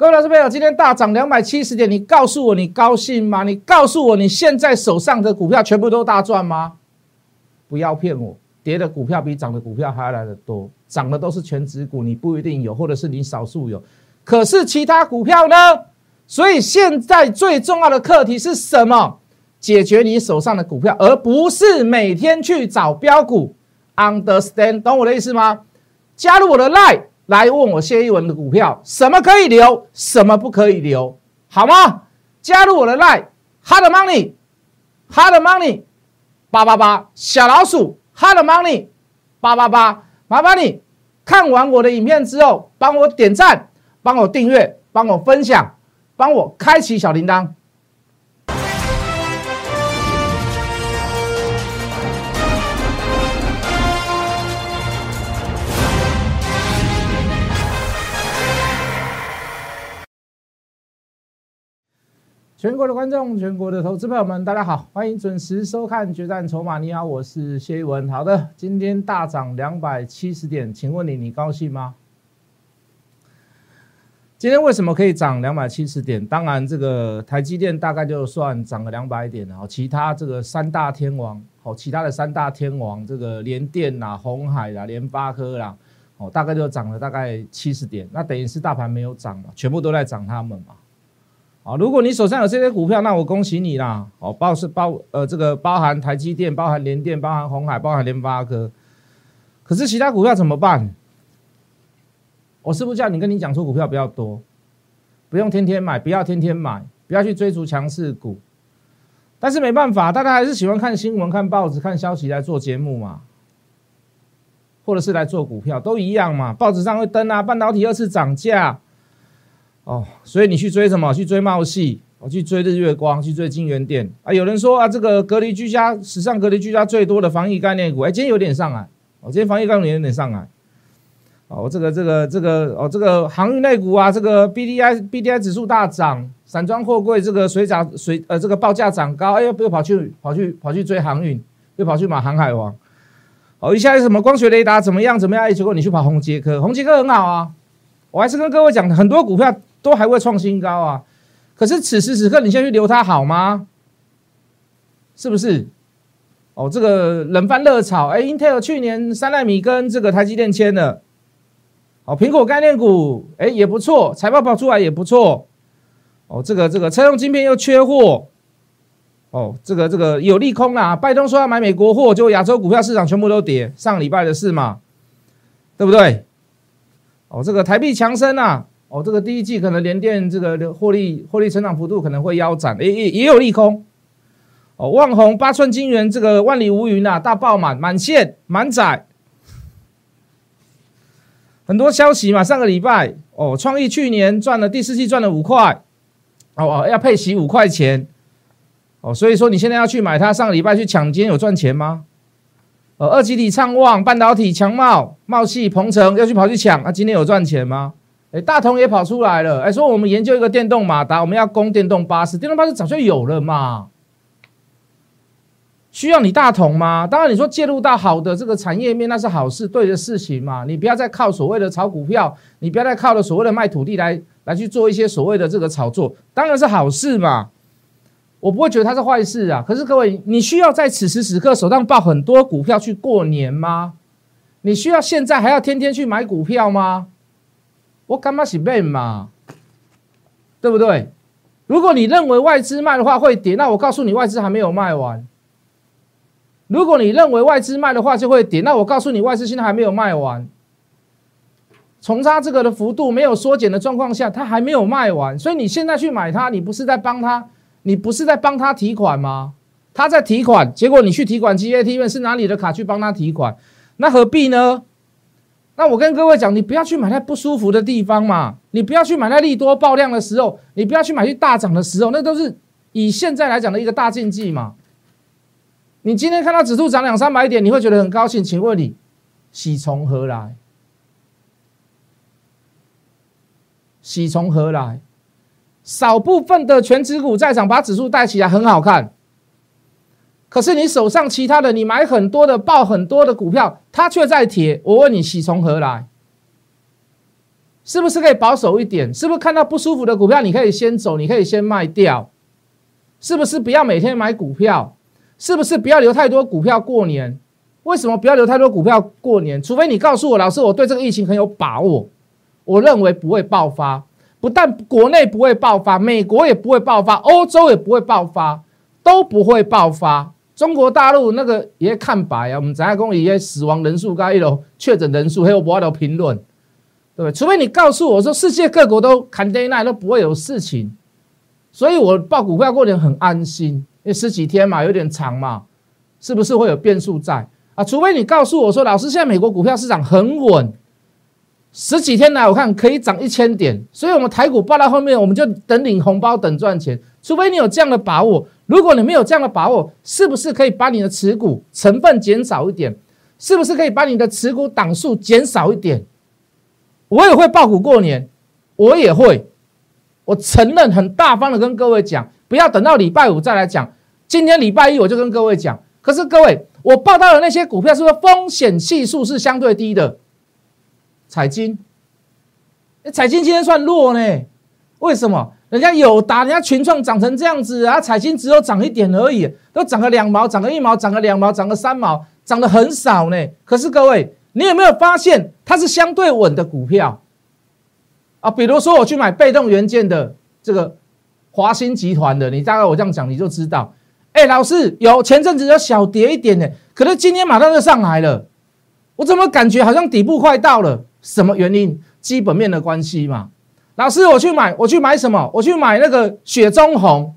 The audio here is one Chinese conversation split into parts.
各位老师朋友，今天大涨两百七十点，你告诉我你高兴吗？你告诉我你现在手上的股票全部都大赚吗？不要骗我，跌的股票比涨的股票还要来的多，涨的都是全指股，你不一定有，或者是你少数有，可是其他股票呢？所以现在最重要的课题是什么？解决你手上的股票，而不是每天去找标股。Understand，懂我的意思吗？加入我的 Line。来问我谢一文的股票，什么可以留，什么不可以留，好吗？加入我的 line，hard money，hard money，八八八小老鼠，hard money，八八八，麻烦你看完我的影片之后，帮我点赞，帮我订阅，帮我分享，帮我开启小铃铛。全国的观众，全国的投资朋友们，大家好，欢迎准时收看《决战筹码》。你好，我是谢一文。好的，今天大涨两百七十点，请问你，你高兴吗？今天为什么可以涨两百七十点？当然，这个台积电大概就算涨了两百点然后其他这个三大天王，好，其他的三大天王，这个联电啦、红海啦、联发科啦，哦，大概就涨了大概七十点，那等于是大盘没有涨嘛，全部都在涨他们嘛。啊，如果你手上有这些股票，那我恭喜你啦！哦，包是包呃，这个包含台积电、包含联电、包含红海、包含联发科。可是其他股票怎么办？我是不是叫你跟你讲说股票不要多，不用天天买，不要天天买，不要去追逐强势股。但是没办法，大家还是喜欢看新闻、看报纸、看消息来做节目嘛，或者是来做股票都一样嘛。报纸上会登啊，半导体二次涨价。哦，所以你去追什么？去追茂系，我去追日月光，去追金源店啊！有人说啊，这个隔离居家史上隔离居家最多的防疫概念股，哎，今天有点上来，哦，今天防疫概念有点上来，哦，这个这个这个哦，这个航运类股啊，这个 B D I B D I 指数大涨，散装货柜这个水涨水呃这个报价涨高，哎，又又跑去跑去跑去追航运，又跑去买航海王，哦，一下什么光学雷达怎么样怎么样？哎，结果你去跑红杰科，红杰科很好啊，我还是跟各位讲很多股票。都还会创新高啊！可是此时此刻，你先去留它好吗？是不是？哦，这个冷饭热炒，哎，Intel 去年三纳米跟这个台积电签了，哦，苹果概念股，哎，也不错，财报跑出来也不错。哦，这个这个车用晶片又缺货，哦，这个这个有利空啦。拜登说要买美国货，就亚洲股票市场全部都跌，上礼拜的事嘛，对不对？哦，这个台币强升啊。哦，这个第一季可能联电这个获利获利成长幅度可能会腰斩，也也也有利空。哦，万宏八寸金元这个万里无云呐，大爆满满线满载，很多消息嘛。上个礼拜哦，创意去年赚了第四季赚了五块，哦哦要配息五块钱，哦，所以说你现在要去买它，上个礼拜去抢，今天有赚钱吗？呃，二级体畅旺半导体强茂茂系鹏程要去跑去抢，那今天有赚钱吗？哎，大同也跑出来了。哎，说我们研究一个电动马达，我们要供电动巴士。电动巴士早就有了嘛，需要你大同吗？当然，你说介入到好的这个产业面，那是好事，对的事情嘛。你不要再靠所谓的炒股票，你不要再靠了所谓的卖土地来来去做一些所谓的这个炒作，当然是好事嘛。我不会觉得它是坏事啊。可是各位，你需要在此时此刻手上抱很多股票去过年吗？你需要现在还要天天去买股票吗？我干嘛是卖嘛？对不对？如果你认为外资卖的话会跌，那我告诉你，外资还没有卖完。如果你认为外资卖的话就会跌，那我告诉你，外资现在还没有卖完。从它这个的幅度没有缩减的状况下，它还没有卖完，所以你现在去买它，你不是在帮他，你不是在帮他提款吗？他在提款，结果你去提款机 ATM 是拿你的卡去帮他提款，那何必呢？那我跟各位讲，你不要去买在不舒服的地方嘛，你不要去买在利多爆量的时候，你不要去买去大涨的时候，那都是以现在来讲的一个大禁忌嘛。你今天看到指数涨两三百点，你会觉得很高兴，请问你喜从何来？喜从何来？少部分的全指股在涨，把指数带起来，很好看。可是你手上其他的，你买很多的、报很多的股票，它却在跌。我问你，喜从何来？是不是可以保守一点？是不是看到不舒服的股票，你可以先走，你可以先卖掉？是不是不要每天买股票？是不是不要留太多股票过年？为什么不要留太多股票过年？除非你告诉我，老师，我对这个疫情很有把握，我认为不会爆发。不但国内不会爆发，美国也不会爆发，欧洲也不会爆发，都不会爆发。中国大陆那个也看白啊，我们展开公一些死亡人数、高一楼确诊人数，还有不要的评论，对不对？除非你告诉我说世界各国都砍跌那都不会有事情，所以我报股票过年很安心，因为十几天嘛，有点长嘛，是不是会有变数在啊？除非你告诉我说，老师现在美国股票市场很稳。十几天来，我看可以涨一千点，所以我们台股报到后面，我们就等领红包，等赚钱。除非你有这样的把握，如果你没有这样的把握，是不是可以把你的持股成分减少一点？是不是可以把你的持股档数减少一点？我也会报股过年，我也会，我承认很大方的跟各位讲，不要等到礼拜五再来讲。今天礼拜一我就跟各位讲，可是各位，我报到的那些股票是不是风险系数是相对低的？彩金，彩金今天算弱呢？为什么？人家有打，人家群创涨成这样子啊，彩金只有涨一点而已，都涨个两毛，涨个一毛，涨个两毛，涨个三毛，涨得很少呢。可是各位，你有没有发现它是相对稳的股票啊？比如说我去买被动元件的这个华兴集团的，你大概我这样讲你就知道。哎，老师有前阵子有小跌一点呢，可是今天马上就上来了，我怎么感觉好像底部快到了？什么原因？基本面的关系嘛。老师，我去买，我去买什么？我去买那个雪中红。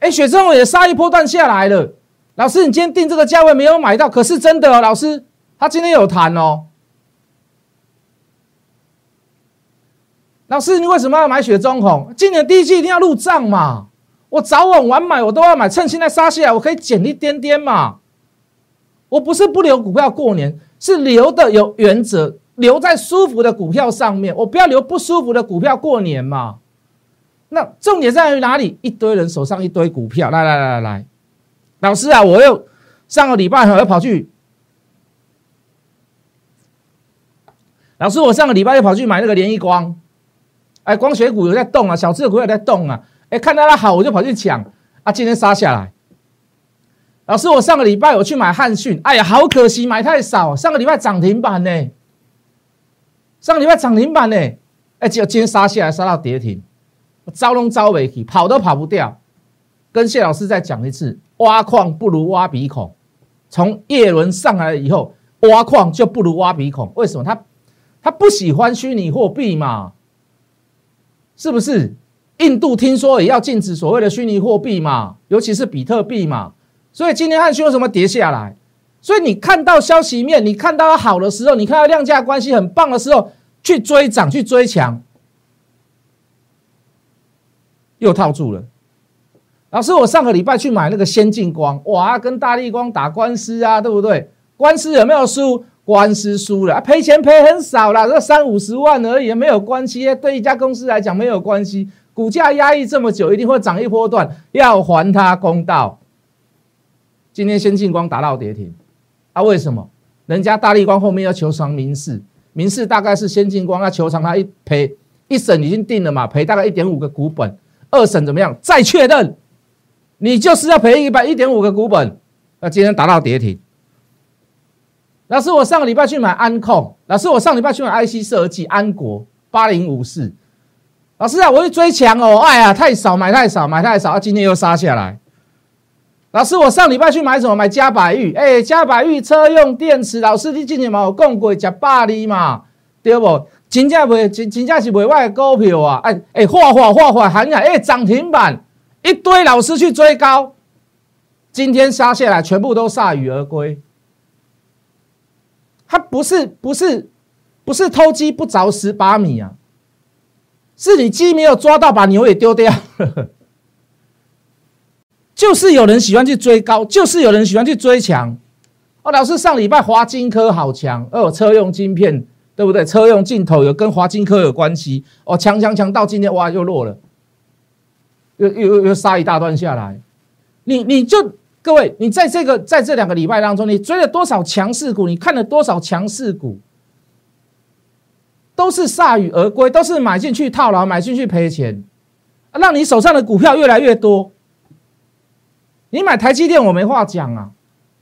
哎，雪中红也杀一波段下来了。老师，你今天定这个价位没有买到，可是真的哦。老师，他今天有谈哦。老师，你为什么要买雪中红？今年第一季一定要入账嘛。我早晚晚买，我都要买，趁现在杀下来，我可以减一点点嘛。我不是不留股票过年，是留的有原则。留在舒服的股票上面，我不要留不舒服的股票过年嘛。那重点在于哪里？一堆人手上一堆股票，来来来来来，老师啊，我又上个礼拜我又跑去，老师，我上个礼拜又跑去买那个联益光，哎，光学股有在动啊，小资股有在动啊，哎，看到它好我就跑去抢啊，今天杀下来。老师，我上个礼拜我去买汉讯，哎呀，好可惜买太少，上个礼拜涨停板呢。上礼拜涨停板呢，哎，结果今天杀下来，杀到跌停，招龙招尾去，跑都跑不掉。跟谢老师再讲一次，挖矿不如挖鼻孔。从叶轮上来以后，挖矿就不如挖鼻孔。为什么？他他不喜欢虚拟货币嘛？是不是？印度听说也要禁止所谓的虚拟货币嘛，尤其是比特币嘛。所以今天汉讯为什么跌下来？所以你看到消息面，你看到它好的时候，你看到量价关系很棒的时候，去追涨，去追强，又套住了。老师，我上个礼拜去买那个先进光，哇，跟大力光打官司啊，对不对？官司有没有输？官司输了，赔钱赔很少啦，这三五十万而已，没有关系。对一家公司来讲没有关系，股价压抑这么久，一定会涨一波段，要还他公道。今天先进光打到跌停。啊，为什么人家大力光后面要求偿民事？民事大概是先进光要求偿他一赔一审已经定了嘛，赔大概一点五个股本。二审怎么样？再确认，你就是要赔一百一点五个股本。那今天达到跌停。老师，我上个礼拜去买安控。老师，我上礼拜去买 IC 设计安国八零五四。老师啊，我去追强哦，哎呀，太少买太少买太少，啊，今天又杀下来。老师，我上礼拜去买什么？买嘉百玉。哎，嘉百玉车用电池。老师，你之前嘛有讲过吃百里嘛，对不？真正袂真真正是袂坏股票啊！哎哎，画画画画，行啊！哎，涨停板，一堆老师去追高，今天杀下来，全部都铩羽而归。他不是不是不是偷鸡不着蚀把米啊，是你鸡没有抓到，把牛也丢掉。就是有人喜欢去追高，就是有人喜欢去追强。哦，老师上礼拜华金科好强哦，车用晶片对不对？车用镜头有跟华金科有关系哦，强强强到今天哇又弱了，又又又杀一大段下来。你你就各位，你在这个在这两个礼拜当中，你追了多少强势股？你看了多少强势股？都是铩羽而归，都是买进去套牢，买进去赔钱，让你手上的股票越来越多。你买台积电我没话讲啊，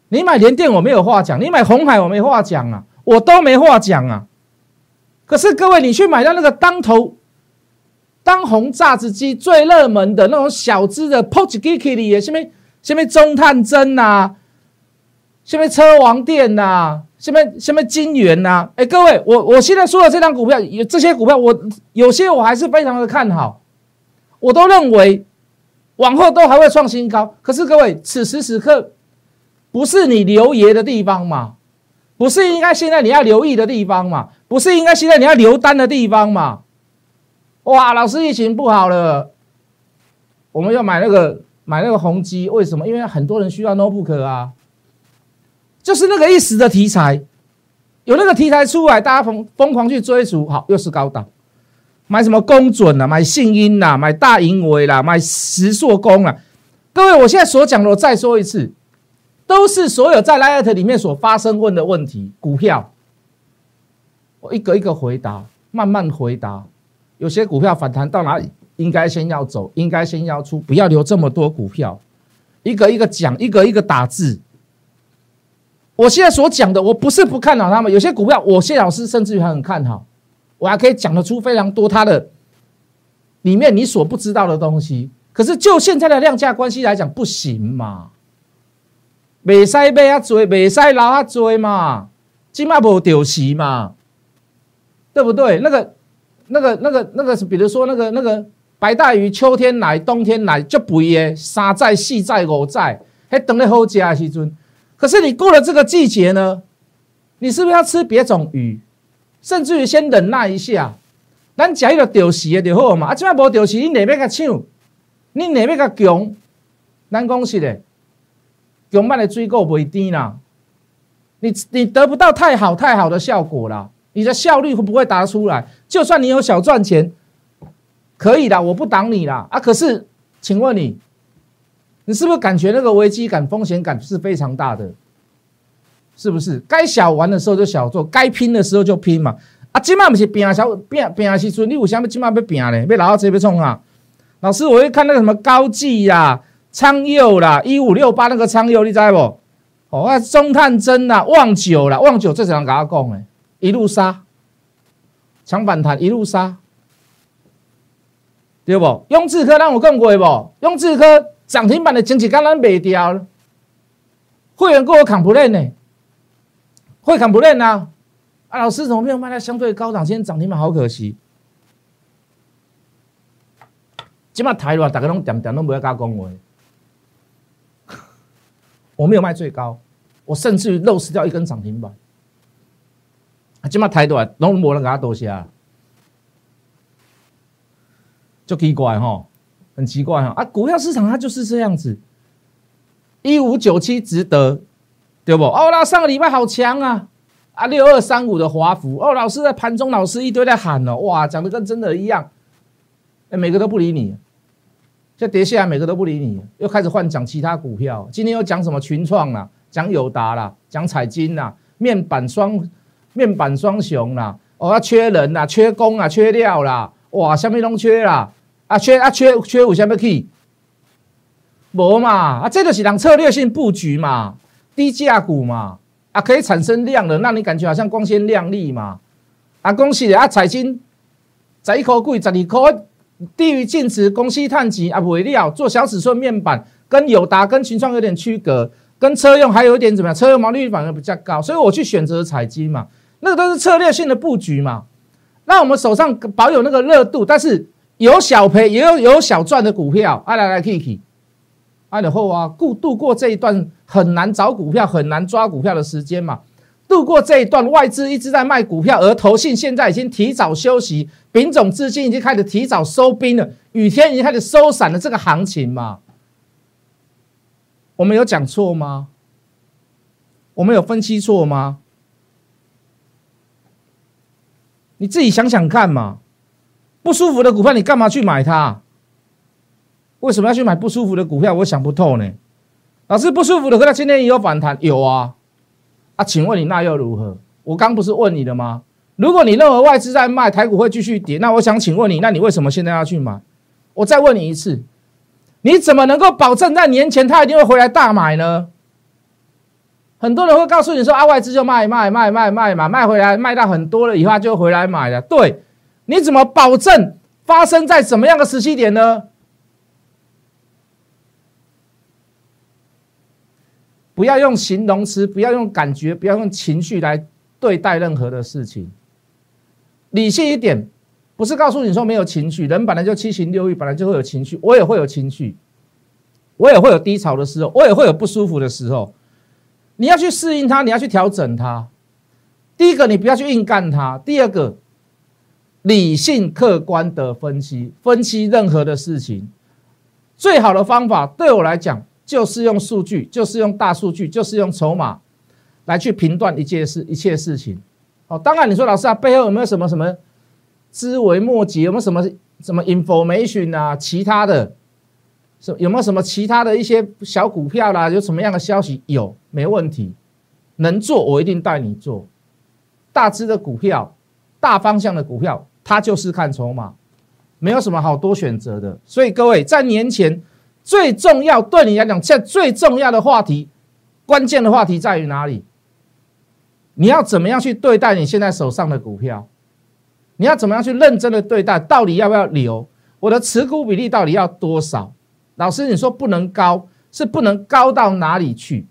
你买联电我没有话讲，你买红海我没话讲啊，我都没话讲啊。可是各位，你去买到那个当头当红榨汁机最热门的那种小资的 Poch Geeky 里，什么什么中探针呐，什么车王店呐。什么什么金源呐？哎，各位，我我现在说的这张股票，有这些股票，我有些我还是非常的看好，我都认为往后都还会创新高。可是各位，此时此刻不是你留爷的地方嘛？不是应该现在你要留意的地方嘛？不是应该现在你要留单的地方嘛？哇，老师疫情不好了，我们要买那个买那个宏基，为什么？因为很多人需要 notebook 啊。就是那个一时的题材，有那个题材出来，大家疯疯狂去追逐，好，又是高档，买什么公准啊，买信音啦，买大盈维啦，买石硕工啊。各位，我现在所讲的，我再说一次，都是所有在 Light 里面所发生问的问题，股票，我一个一个回答，慢慢回答。有些股票反弹到哪里，应该先要走，应该先要出，不要留这么多股票，一个一个讲，一个一个打字。我现在所讲的，我不是不看好他们。有些股票，我谢老师甚至于很看好，我还可以讲得出非常多它的里面你所不知道的东西。可是就现在的量价关系来讲，不行嘛，未使买啊追，未使捞啊追嘛，今嘛无丢席嘛，对不对？那个、那个、那个、那个是，比如说那个、那个白带鱼，秋天来，冬天来就不耶，三载、四载、五载，还等你好吃的时阵。可是你过了这个季节呢，你是不是要吃别种鱼？甚至于先忍耐一下，咱食一个钓食的就好嘛。啊，即摆无钓食，你哪要甲抢？你哪要甲强？咱讲实的，强慢的追购不低啦。你你得不到太好太好的效果啦，你的效率会不会达出来？就算你有小赚钱，可以的，我不挡你啦。啊，可是，请问你？你是不是感觉那个危机感、风险感是非常大的？是不是？该小玩的时候就小做，该拼的时候就拼嘛！啊，今晚不是拼啊小拼拼啊时阵，你有啥物今晚要拼咧？要老到这要冲啊！老师，我会看那个什么高技啦、昌佑啦、一五六八那个昌佑，你知不？哦，啊，中探针啦、旺九啦、旺九这怎样跟他讲诶？一路杀，抢反弹，一路杀，对不？雍智科让我更贵不？雍智科。涨停板的经济刚刚卖掉，会员给我扛不认呢？会砍不认啊？啊，老师怎么没有卖在相对高档？今天涨停板好可惜。今麦台湾大家拢点点都不要加恭维，我没有卖最高，我甚至于漏失掉一根涨停板。啊，今麦台湾拢无人给他多谢，就奇怪哈。很奇怪哈啊，股票市场它就是这样子，一五九七值得，对不？哦，那上个礼拜好强啊。啊，六二三五的华孚哦，老师在盘中，老师一堆在喊哦，哇，讲的跟真的一样，哎，每个都不理你，现在跌下来，每个都不理你，又开始换讲其他股票，今天又讲什么群创啦，讲友达啦，讲彩金啦，面板双面板双雄啦，哦，缺人啦，缺工啊，缺料啦，哇，下面都缺啦。啊缺啊缺缺有啥物去？无嘛。啊，这就是人策略性布局嘛，低价股嘛啊，可以产生量的，让你感觉好像光鲜亮丽嘛啊，恭喜啊，彩金十一块贵，十二块低于净值，公司探级啊不，为料做小尺寸面板，跟友达跟群创有点区隔，跟车用还有一点怎么样？车用毛利率反而比较高，所以我去选择彩金嘛，那个都是策略性的布局嘛，那我们手上保有那个热度，但是。有小赔也有有小赚的股票，啊来来 Kiki，啊然后啊故度过这一段很难找股票、很难抓股票的时间嘛，度过这一段外资一直在卖股票，而投信现在已经提早休息，丙种资金已经开始提早收兵了，雨天已经开始收散了这个行情嘛，我们有讲错吗？我们有分析错吗？你自己想想看嘛。不舒服的股票，你干嘛去买它？为什么要去买不舒服的股票？我想不透呢。老师，不舒服的股票今天也有反弹，有啊。啊，请问你那又如何？我刚不是问你的吗？如果你认为外资在卖，台股会继续跌，那我想请问你，那你为什么现在要去买？我再问你一次，你怎么能够保证在年前他一定会回来大买呢？很多人会告诉你说啊，外资就卖卖卖卖卖嘛，卖回来卖到很多了以后就回来买了。对，你怎么保证发生在什么样的时期点呢？不要用形容词，不要用感觉，不要用情绪来对待任何的事情。理性一点，不是告诉你说没有情绪，人本来就七情六欲，本来就会有情绪，我也会有情绪，我也会有低潮的时候，我也会有不舒服的时候。你要去适应它，你要去调整它。第一个，你不要去硬干它；第二个，理性客观的分析，分析任何的事情，最好的方法对我来讲，就是用数据，就是用大数据，就是用筹码来去评断一件事、一切事情。哦，当然你说老师啊，背后有没有什么什么枝微末节？有没有什么什么 information 啊？其他的？什有没有什么其他的一些小股票啦？有什么样的消息？有，没问题，能做我一定带你做。大只的股票，大方向的股票，它就是看筹码，没有什么好多选择的。所以各位在年前最重要对你来讲，现在最重要的话题，关键的话题在于哪里？你要怎么样去对待你现在手上的股票？你要怎么样去认真的对待？到底要不要留？我的持股比例到底要多少？老师，你说不能高，是不能高到哪里去？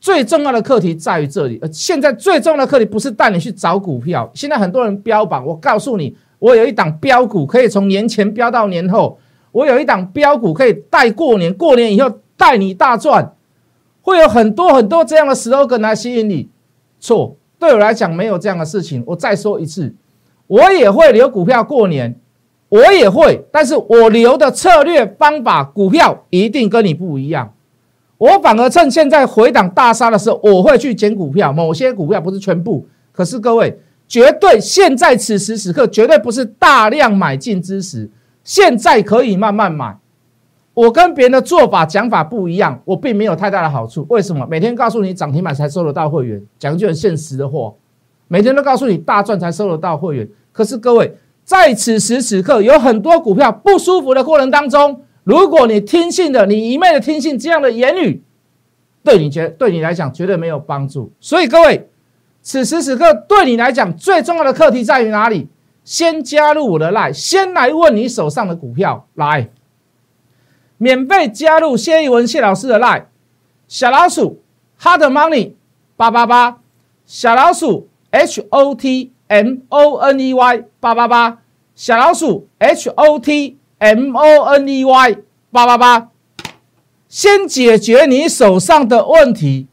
最重要的课题在于这里。呃，现在最重要的课题不是带你去找股票。现在很多人标榜，我告诉你，我有一档标股可以从年前标到年后，我有一档标股可以带过年，过年以后带你大赚，会有很多很多这样的 slogan 来吸引你。错，对我来讲没有这样的事情。我再说一次，我也会留股票过年。我也会，但是我留的策略方法，股票一定跟你不一样。我反而趁现在回档大杀的时候，我会去捡股票，某些股票不是全部。可是各位，绝对现在此时此刻绝对不是大量买进之时，现在可以慢慢买。我跟别人的做法讲法不一样，我并没有太大的好处。为什么？每天告诉你涨停板才收得到会员，讲句很现实的话，每天都告诉你大赚才收得到会员。可是各位。在此时此刻，有很多股票不舒服的过程当中，如果你听信的，你一昧的听信这样的言语，对你觉对你来讲绝对没有帮助。所以各位，此时此刻对你来讲最重要的课题在于哪里？先加入我的 line，先来问你手上的股票来，免费加入谢一文谢老师的 line，小老鼠 hard money 八八八，小老鼠 h o t。M O N E Y 八八八小老鼠 H O T M O N E Y 八八八，先解决你手上的问题，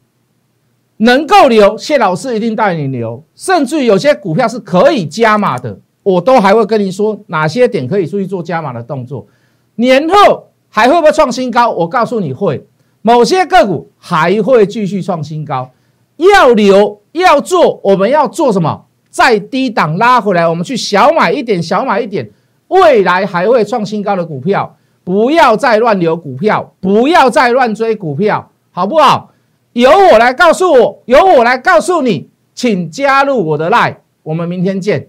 能够留，谢老师一定带你留。甚至有些股票是可以加码的，我都还会跟你说哪些点可以出去做加码的动作。年后还会不会创新高？我告诉你会，某些个股还会继续创新高。要留要做，我们要做什么？在低档拉回来，我们去小买一点，小买一点，未来还会创新高的股票，不要再乱留股票，不要再乱追股票，好不好？由我来告诉我，由我来告诉你，请加入我的 line，我们明天见。